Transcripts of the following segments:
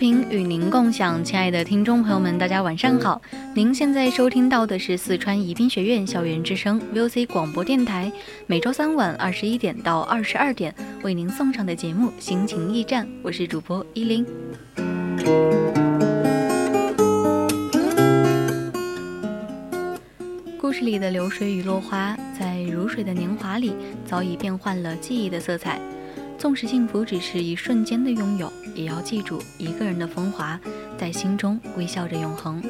频与您共享，亲爱的听众朋友们，大家晚上好。您现在收听到的是四川宜宾学院校园之声 VOC 广播电台，每周三晚二十一点到二十二点为您送上的节目《心情驿站》，我是主播依林。故事里的流水与落花，在如水的年华里，早已变换了记忆的色彩。纵使幸福只是一瞬间的拥有，也要记住一个人的风华，在心中微笑着永恒。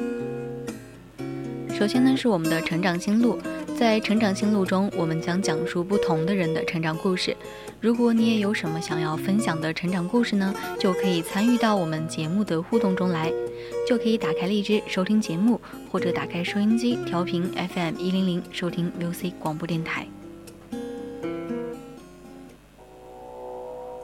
首先呢，是我们的成长心路，在成长心路中，我们将讲述不同的人的成长故事。如果你也有什么想要分享的成长故事呢，就可以参与到我们节目的互动中来，就可以打开荔枝收听节目，或者打开收音机调频 FM 一零零收听 UC 广播电台。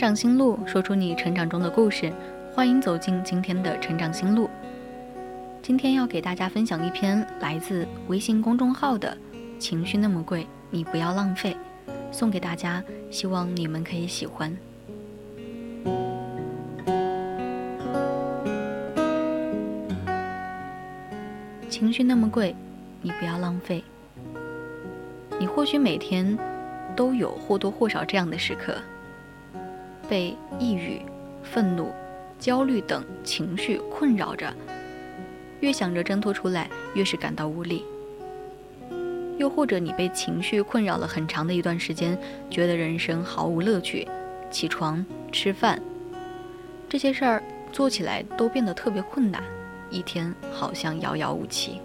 长心路，说出你成长中的故事。欢迎走进今天的成长心路。今天要给大家分享一篇来自微信公众号的《情绪那么贵，你不要浪费》，送给大家，希望你们可以喜欢。情绪那么贵，你不要浪费。你或许每天都有或多或少这样的时刻。被抑郁、愤怒、焦虑等情绪困扰着，越想着挣脱出来，越是感到无力。又或者你被情绪困扰了很长的一段时间，觉得人生毫无乐趣，起床、吃饭这些事儿做起来都变得特别困难，一天好像遥遥无期。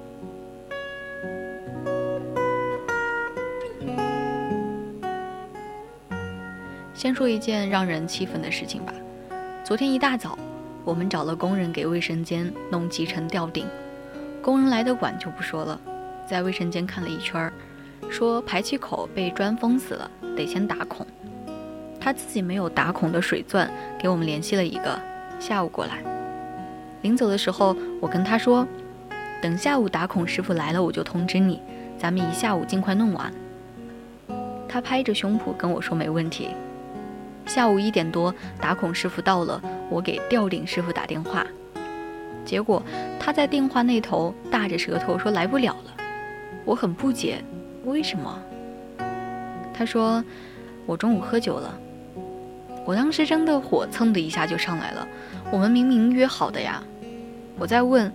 先说一件让人气愤的事情吧。昨天一大早，我们找了工人给卫生间弄集成吊顶。工人来的晚就不说了，在卫生间看了一圈，说排气口被砖封死了，得先打孔。他自己没有打孔的水钻，给我们联系了一个，下午过来。临走的时候，我跟他说，等下午打孔师傅来了，我就通知你，咱们一下午尽快弄完。他拍着胸脯跟我说没问题。下午一点多，打孔师傅到了，我给吊顶师傅打电话，结果他在电话那头大着舌头说来不了了。我很不解，为什么？他说我中午喝酒了。我当时真的火蹭的一下就上来了，我们明明约好的呀。我在问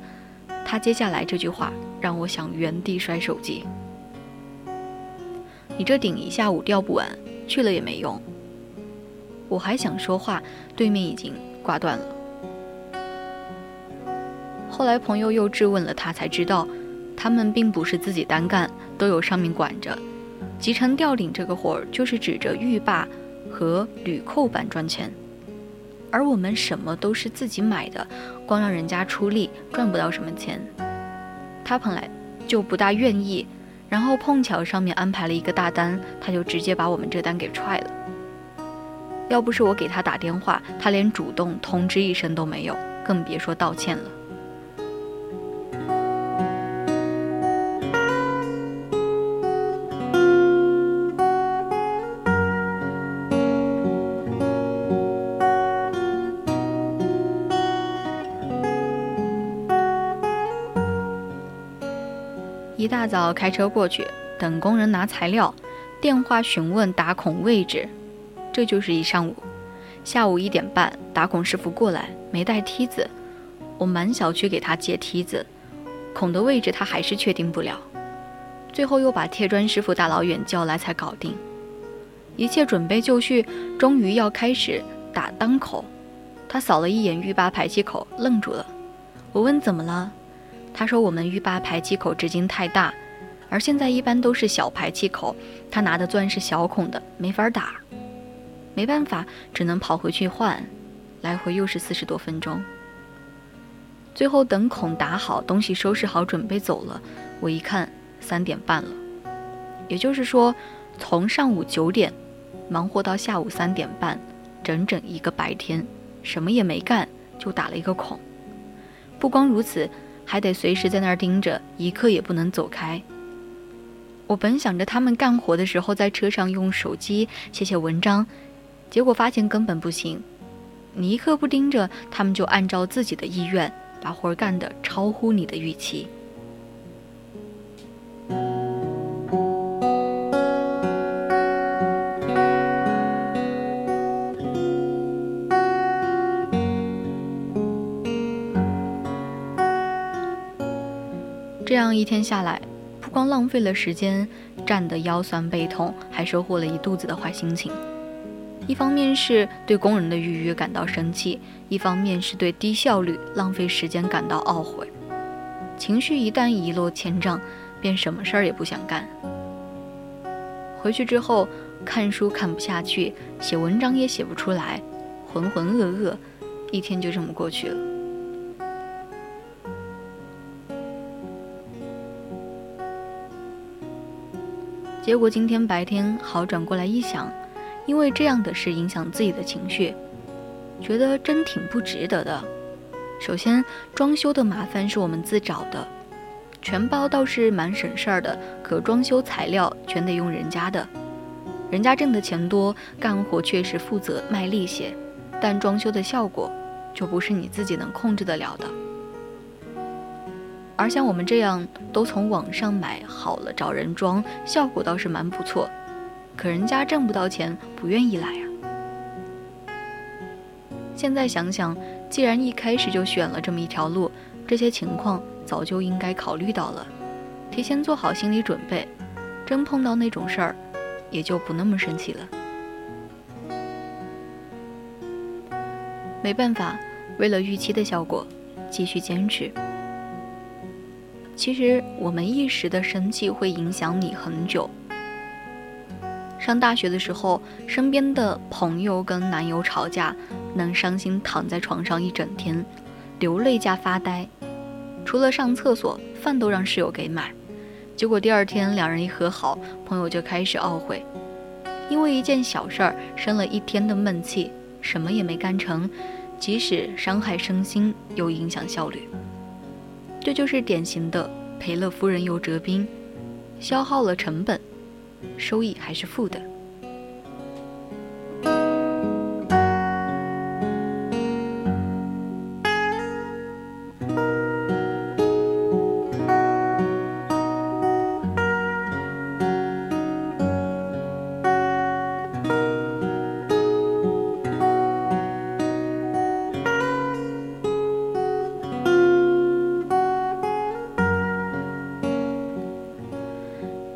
他接下来这句话，让我想原地摔手机。你这顶一下午吊不完，去了也没用。我还想说话，对面已经挂断了。后来朋友又质问了他，才知道他们并不是自己单干，都有上面管着。集成吊顶这个活儿，就是指着浴霸和铝扣板赚钱，而我们什么都是自己买的，光让人家出力赚不到什么钱。他本来就不大愿意然后碰巧上面安排了一个大单，他就直接把我们这单给踹了。要不是我给他打电话，他连主动通知一声都没有，更别说道歉了。一大早开车过去，等工人拿材料，电话询问打孔位置，这就是一上午。下午一点半，打孔师傅过来，没带梯子，我满小区给他借梯子，孔的位置他还是确定不了，最后又把贴砖师傅大老远叫来才搞定。一切准备就绪，终于要开始打当口。他扫了一眼浴霸排气口，愣住了。我问怎么了？他说：“我们浴霸排气口直径太大，而现在一般都是小排气口，他拿的钻是小孔的，没法打。没办法，只能跑回去换，来回又是四十多分钟。最后等孔打好，东西收拾好，准备走了，我一看三点半了，也就是说，从上午九点忙活到下午三点半，整整一个白天，什么也没干，就打了一个孔。不光如此。”还得随时在那儿盯着，一刻也不能走开。我本想着他们干活的时候在车上用手机写写文章，结果发现根本不行。你一刻不盯着，他们就按照自己的意愿把活干得超乎你的预期。这样一天下来，不光浪费了时间，站得腰酸背痛，还收获了一肚子的坏心情。一方面是对工人的预约感到生气，一方面是对低效率、浪费时间感到懊悔。情绪一旦一落千丈，便什么事儿也不想干。回去之后，看书看不下去，写文章也写不出来，浑浑噩噩，一天就这么过去了。结果今天白天好转过来一想，因为这样的事影响自己的情绪，觉得真挺不值得的。首先，装修的麻烦是我们自找的，全包倒是蛮省事儿的，可装修材料全得用人家的，人家挣的钱多，干活确实负责卖力些，但装修的效果就不是你自己能控制得了的。而像我们这样都从网上买好了找人装，效果倒是蛮不错，可人家挣不到钱，不愿意来啊。现在想想，既然一开始就选了这么一条路，这些情况早就应该考虑到了，提前做好心理准备，真碰到那种事儿，也就不那么生气了。没办法，为了预期的效果，继续坚持。其实我们一时的生气会影响你很久。上大学的时候，身边的朋友跟男友吵架，能伤心躺在床上一整天，流泪加发呆，除了上厕所，饭都让室友给买。结果第二天两人一和好，朋友就开始懊悔，因为一件小事儿生了一天的闷气，什么也没干成，即使伤害身心，又影响效率。这就是典型的赔了夫人又折兵，消耗了成本，收益还是负的。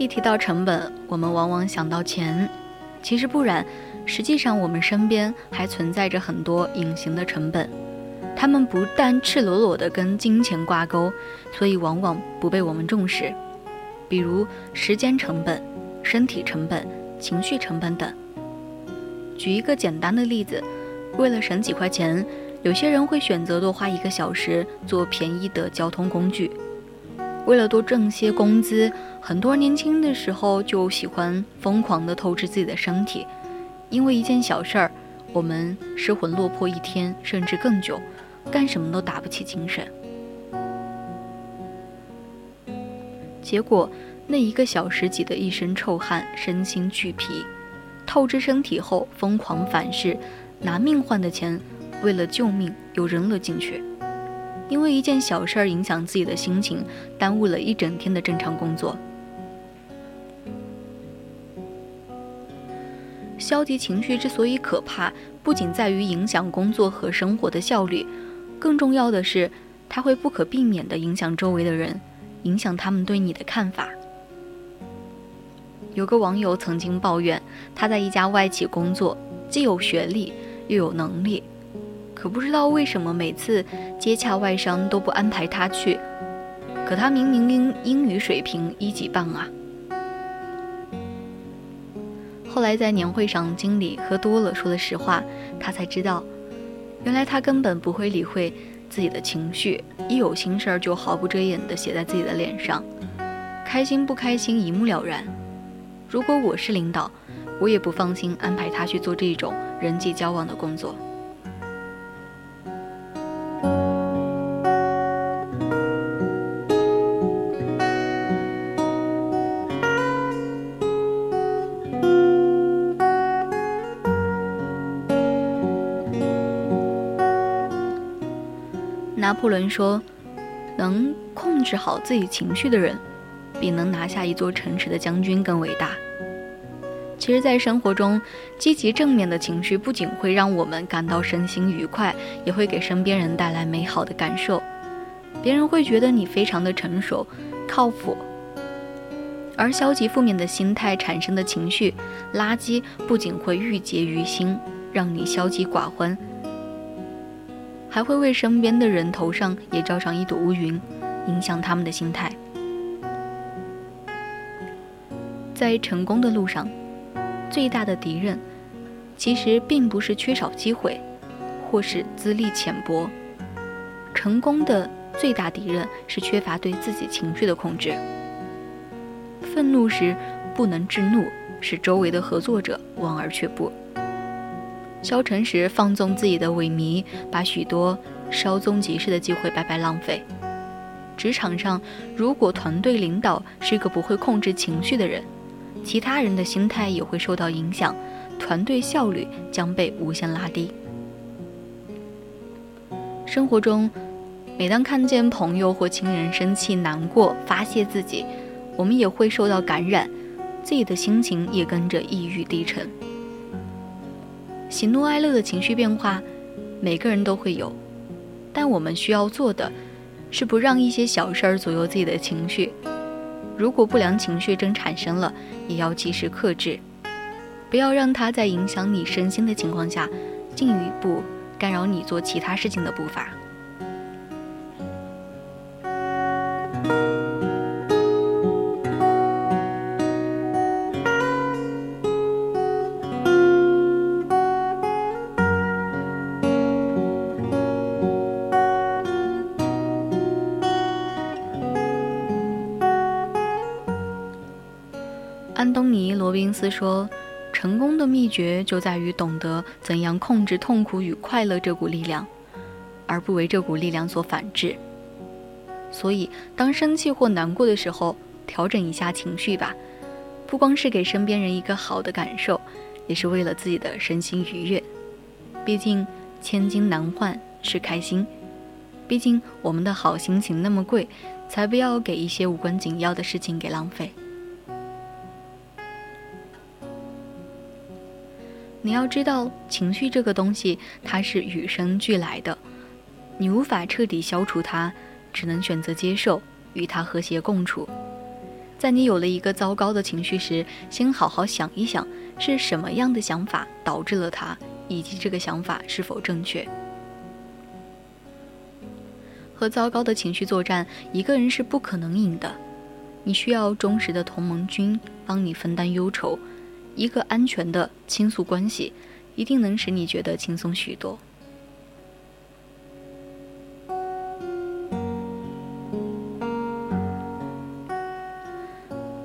一提到成本，我们往往想到钱，其实不然。实际上，我们身边还存在着很多隐形的成本，他们不但赤裸裸地跟金钱挂钩，所以往往不被我们重视。比如时间成本、身体成本、情绪成本等。举一个简单的例子，为了省几块钱，有些人会选择多花一个小时坐便宜的交通工具。为了多挣些工资，很多年轻的时候就喜欢疯狂的透支自己的身体，因为一件小事儿，我们失魂落魄一天甚至更久，干什么都打不起精神。结果那一个小时挤得一身臭汗，身心俱疲，透支身体后疯狂反噬，拿命换的钱，为了救命又扔了进去。因为一件小事儿影响自己的心情，耽误了一整天的正常工作。消极情绪之所以可怕，不仅在于影响工作和生活的效率，更重要的是，它会不可避免地影响周围的人，影响他们对你的看法。有个网友曾经抱怨，他在一家外企工作，既有学历又有能力，可不知道为什么每次接洽外商都不安排他去，可他明明英英语水平一级棒啊。后来在年会上，经理喝多了说了实话，他才知道，原来他根本不会理会自己的情绪，一有心事儿就毫不遮掩地写在自己的脸上，开心不开心一目了然。如果我是领导，我也不放心安排他去做这种人际交往的工作。布伦说：“能控制好自己情绪的人，比能拿下一座城池的将军更伟大。”其实，在生活中，积极正面的情绪不仅会让我们感到身心愉快，也会给身边人带来美好的感受。别人会觉得你非常的成熟、靠谱。而消极负面的心态产生的情绪垃圾，不仅会郁结于心，让你消极寡欢。还会为身边的人头上也罩上一朵乌云，影响他们的心态。在成功的路上，最大的敌人其实并不是缺少机会，或是资历浅薄。成功的最大敌人是缺乏对自己情绪的控制。愤怒时不能制怒，使周围的合作者望而却步。消沉时放纵自己的萎靡，把许多稍纵即逝的机会白白浪费。职场上，如果团队领导是一个不会控制情绪的人，其他人的心态也会受到影响，团队效率将被无限拉低。生活中，每当看见朋友或亲人生气、难过、发泄自己，我们也会受到感染，自己的心情也跟着抑郁低沉。喜怒哀乐的情绪变化，每个人都会有，但我们需要做的，是不让一些小事儿左右自己的情绪。如果不良情绪真产生了，也要及时克制，不要让它在影响你身心的情况下，进一步干扰你做其他事情的步伐。安东尼·罗宾斯说：“成功的秘诀就在于懂得怎样控制痛苦与快乐这股力量，而不为这股力量所反制。所以，当生气或难过的时候，调整一下情绪吧，不光是给身边人一个好的感受，也是为了自己的身心愉悦。毕竟，千金难换是开心。毕竟，我们的好心情那么贵，才不要给一些无关紧要的事情给浪费。”你要知道，情绪这个东西，它是与生俱来的，你无法彻底消除它，只能选择接受，与它和谐共处。在你有了一个糟糕的情绪时，先好好想一想，是什么样的想法导致了它，以及这个想法是否正确。和糟糕的情绪作战，一个人是不可能赢的，你需要忠实的同盟军帮你分担忧愁。一个安全的倾诉关系，一定能使你觉得轻松许多。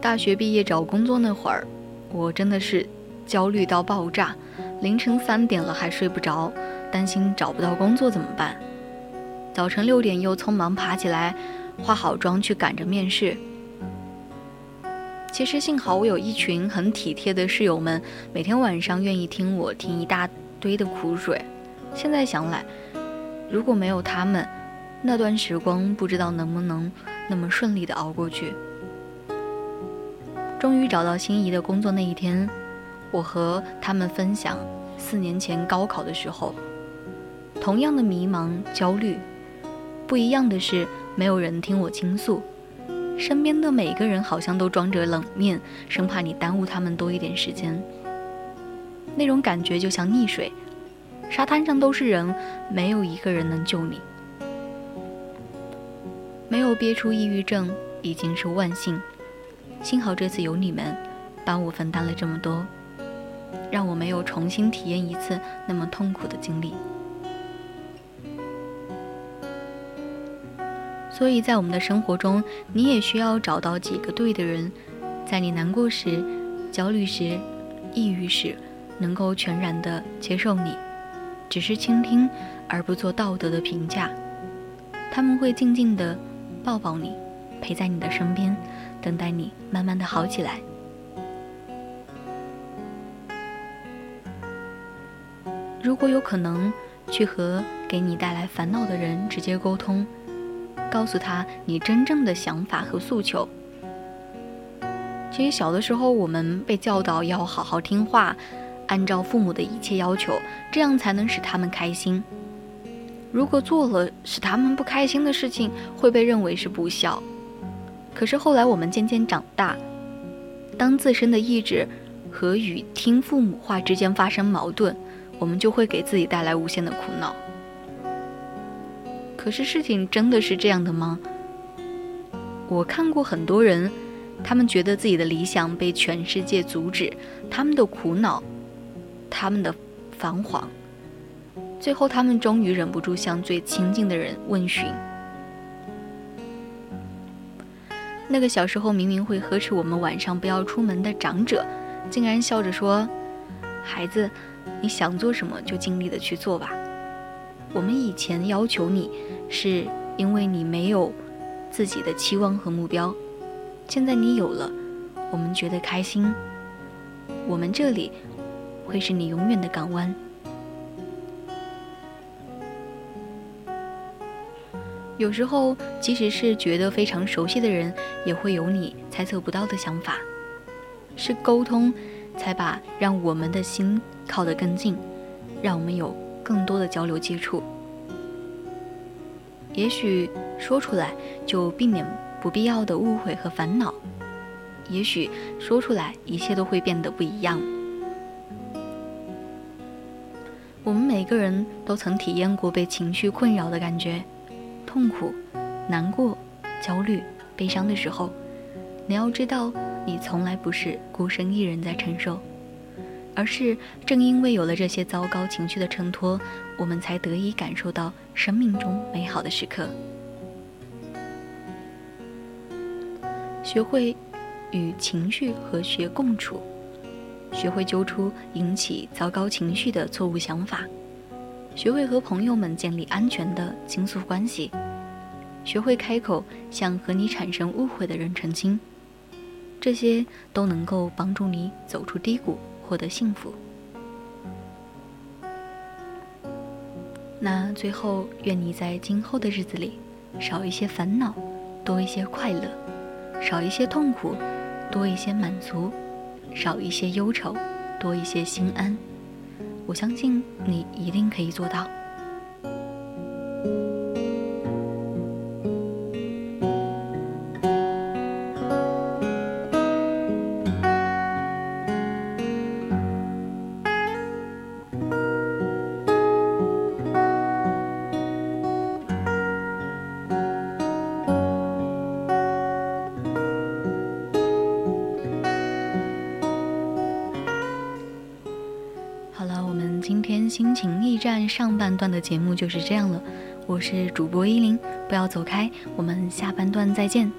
大学毕业找工作那会儿，我真的是焦虑到爆炸，凌晨三点了还睡不着，担心找不到工作怎么办？早晨六点又匆忙爬起来，化好妆去赶着面试。其实幸好我有一群很体贴的室友们，每天晚上愿意听我听一大堆的苦水。现在想来，如果没有他们，那段时光不知道能不能那么顺利的熬过去。终于找到心仪的工作那一天，我和他们分享四年前高考的时候，同样的迷茫焦虑，不一样的是没有人听我倾诉，身边的每个人好像都装着冷面，生怕你耽误他们多一点时间。那种感觉就像溺水，沙滩上都是人，没有一个人能救你，没有憋出抑郁症已经是万幸。幸好这次有你们，帮我分担了这么多，让我没有重新体验一次那么痛苦的经历。所以在我们的生活中，你也需要找到几个对的人，在你难过时、焦虑时、抑郁时，能够全然的接受你，只是倾听而不做道德的评价。他们会静静的抱抱你，陪在你的身边。等待你慢慢的好起来。如果有可能，去和给你带来烦恼的人直接沟通，告诉他你真正的想法和诉求。其实小的时候，我们被教导要好好听话，按照父母的一切要求，这样才能使他们开心。如果做了使他们不开心的事情，会被认为是不孝。可是后来我们渐渐长大，当自身的意志和与听父母话之间发生矛盾，我们就会给自己带来无限的苦恼。可是事情真的是这样的吗？我看过很多人，他们觉得自己的理想被全世界阻止，他们的苦恼，他们的彷徨，最后他们终于忍不住向最亲近的人问询。那个小时候明明会呵斥我们晚上不要出门的长者，竟然笑着说：“孩子，你想做什么就尽力的去做吧。我们以前要求你，是因为你没有自己的期望和目标，现在你有了，我们觉得开心。我们这里会是你永远的港湾。”有时候，即使是觉得非常熟悉的人，也会有你猜测不到的想法。是沟通，才把让我们的心靠得更近，让我们有更多的交流接触。也许说出来就避免不必要的误会和烦恼，也许说出来一切都会变得不一样。我们每个人都曾体验过被情绪困扰的感觉。痛苦、难过、焦虑、悲伤的时候，你要知道，你从来不是孤身一人在承受，而是正因为有了这些糟糕情绪的衬托，我们才得以感受到生命中美好的时刻。学会与情绪和谐共处，学会揪出引起糟糕情绪的错误想法。学会和朋友们建立安全的倾诉关系，学会开口向和你产生误会的人澄清，这些都能够帮助你走出低谷，获得幸福。那最后，愿你在今后的日子里，少一些烦恼，多一些快乐；少一些痛苦，多一些满足；少一些忧愁，多一些心安。我相信你一定可以做到。上半段的节目就是这样了，我是主播依林，不要走开，我们下半段再见。